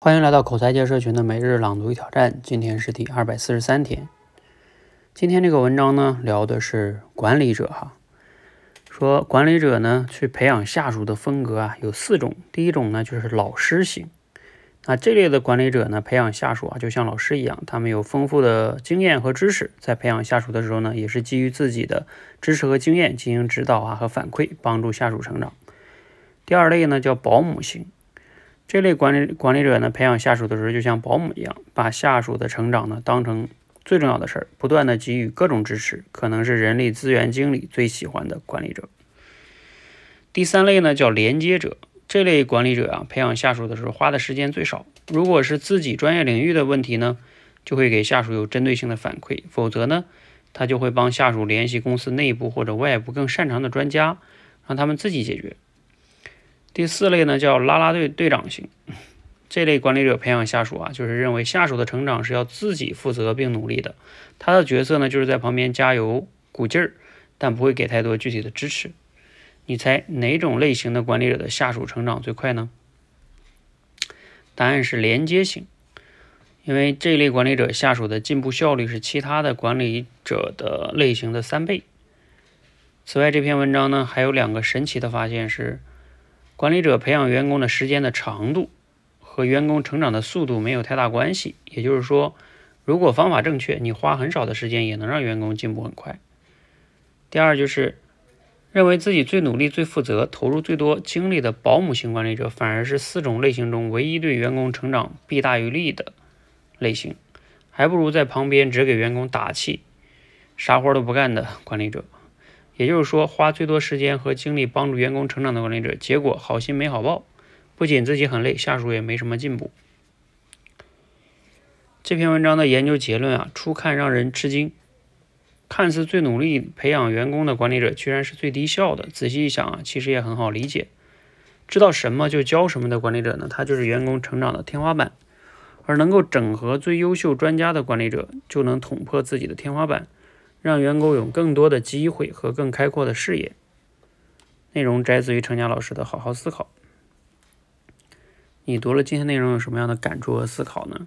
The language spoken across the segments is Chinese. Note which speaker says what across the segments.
Speaker 1: 欢迎来到口才界社群的每日朗读与挑战，今天是第二百四十三天。今天这个文章呢，聊的是管理者哈，说管理者呢去培养下属的风格啊，有四种。第一种呢就是老师型，那这类的管理者呢，培养下属啊，就像老师一样，他们有丰富的经验和知识，在培养下属的时候呢，也是基于自己的知识和经验进行指导啊和反馈，帮助下属成长。第二类呢叫保姆型。这类管理管理者呢，培养下属的时候就像保姆一样，把下属的成长呢当成最重要的事儿，不断的给予各种支持，可能是人力资源经理最喜欢的管理者。第三类呢叫连接者，这类管理者啊，培养下属的时候花的时间最少。如果是自己专业领域的问题呢，就会给下属有针对性的反馈；否则呢，他就会帮下属联系公司内部或者外部更擅长的专家，让他们自己解决。第四类呢叫拉拉队队长型，这类管理者培养下属啊，就是认为下属的成长是要自己负责并努力的，他的角色呢就是在旁边加油鼓劲儿，但不会给太多具体的支持。你猜哪种类型的管理者的下属成长最快呢？答案是连接型，因为这类管理者下属的进步效率是其他的管理者的类型的三倍。此外，这篇文章呢还有两个神奇的发现是。管理者培养员工的时间的长度和员工成长的速度没有太大关系。也就是说，如果方法正确，你花很少的时间也能让员工进步很快。第二就是认为自己最努力、最负责、投入最多精力的保姆型管理者，反而是四种类型中唯一对员工成长弊大于利的类型，还不如在旁边只给员工打气、啥活都不干的管理者。也就是说，花最多时间和精力帮助员工成长的管理者，结果好心没好报，不仅自己很累，下属也没什么进步。这篇文章的研究结论啊，初看让人吃惊，看似最努力培养员工的管理者，居然是最低效的。仔细一想啊，其实也很好理解，知道什么就教什么的管理者呢，他就是员工成长的天花板，而能够整合最优秀专家的管理者，就能捅破自己的天花板。让员工有更多的机会和更开阔的视野。内容摘自于程佳老师的《好好思考》。你读了今天内容有什么样的感触和思考呢？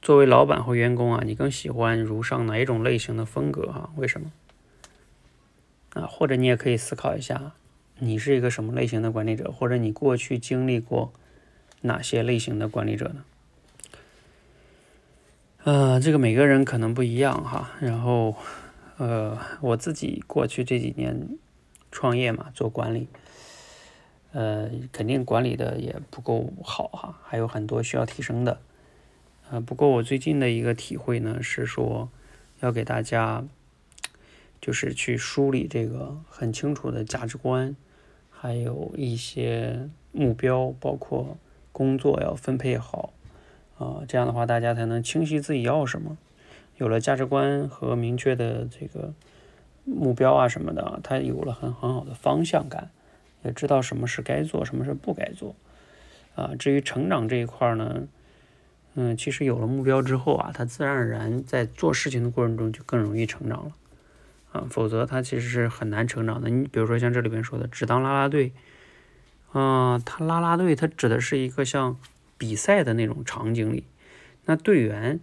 Speaker 1: 作为老板或员工啊，你更喜欢如上哪一种类型的风格？啊，为什么？啊，或者你也可以思考一下，你是一个什么类型的管理者，或者你过去经历过哪些类型的管理者呢？呃，这个每个人可能不一样哈。然后，呃，我自己过去这几年创业嘛，做管理，呃，肯定管理的也不够好哈，还有很多需要提升的。呃，不过我最近的一个体会呢，是说要给大家，就是去梳理这个很清楚的价值观，还有一些目标，包括工作要分配好。啊，这样的话大家才能清晰自己要什么，有了价值观和明确的这个目标啊什么的，他有了很很好的方向感，也知道什么是该做，什么是不该做。啊，至于成长这一块呢，嗯，其实有了目标之后啊，他自然而然在做事情的过程中就更容易成长了。啊，否则他其实是很难成长的。你比如说像这里边说的，只当啦啦队，啊，他啦啦队，他指的是一个像。比赛的那种场景里，那队员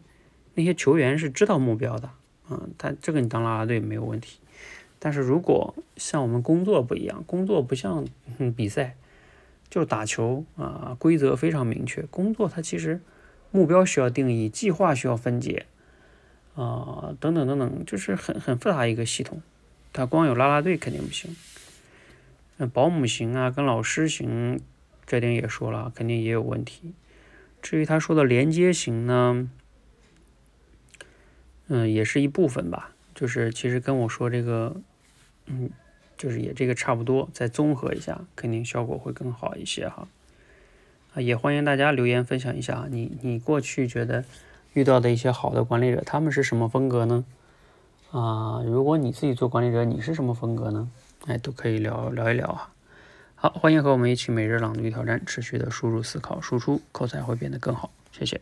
Speaker 1: 那些球员是知道目标的，嗯，他这个你当啦啦队没有问题。但是如果像我们工作不一样，工作不像比赛，就是打球啊，规则非常明确。工作它其实目标需要定义，计划需要分解啊，等等等等，就是很很复杂一个系统。他光有啦啦队肯定不行。那保姆型啊，跟老师型，这点也说了，肯定也有问题。至于他说的连接型呢，嗯，也是一部分吧，就是其实跟我说这个，嗯，就是也这个差不多，再综合一下，肯定效果会更好一些哈。啊，也欢迎大家留言分享一下，你你过去觉得遇到的一些好的管理者，他们是什么风格呢？啊，如果你自己做管理者，你是什么风格呢？哎，都可以聊聊一聊啊。好，欢迎和我们一起每日朗读挑战，持续的输入、思考、输出，口才会变得更好。谢谢。